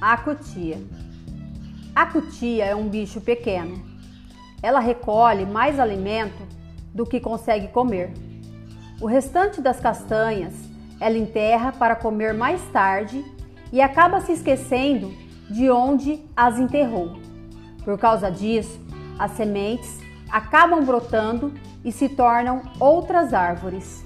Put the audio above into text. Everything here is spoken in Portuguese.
A cutia. A cutia é um bicho pequeno. Ela recolhe mais alimento do que consegue comer. O restante das castanhas ela enterra para comer mais tarde e acaba se esquecendo de onde as enterrou. Por causa disso, as sementes acabam brotando e se tornam outras árvores.